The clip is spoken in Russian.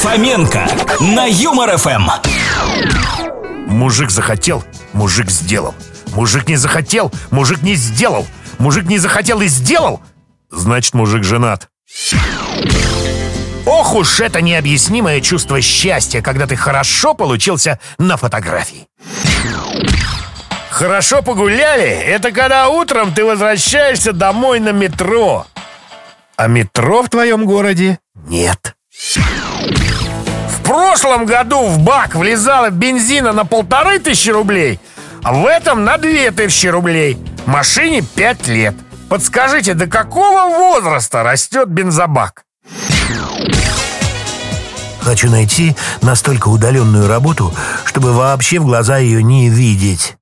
Фоменко на Юмор ФМ. Мужик захотел, мужик сделал. Мужик не захотел, мужик не сделал. Мужик не захотел и сделал, значит, мужик женат. Ох уж это необъяснимое чувство счастья, когда ты хорошо получился на фотографии. Хорошо погуляли — это когда утром ты возвращаешься домой на метро. А метро в твоем городе нет. Прошлом году в бак влезало бензина на полторы тысячи рублей, а в этом на две тысячи рублей. Машине пять лет. Подскажите, до какого возраста растет бензобак? Хочу найти настолько удаленную работу, чтобы вообще в глаза ее не видеть.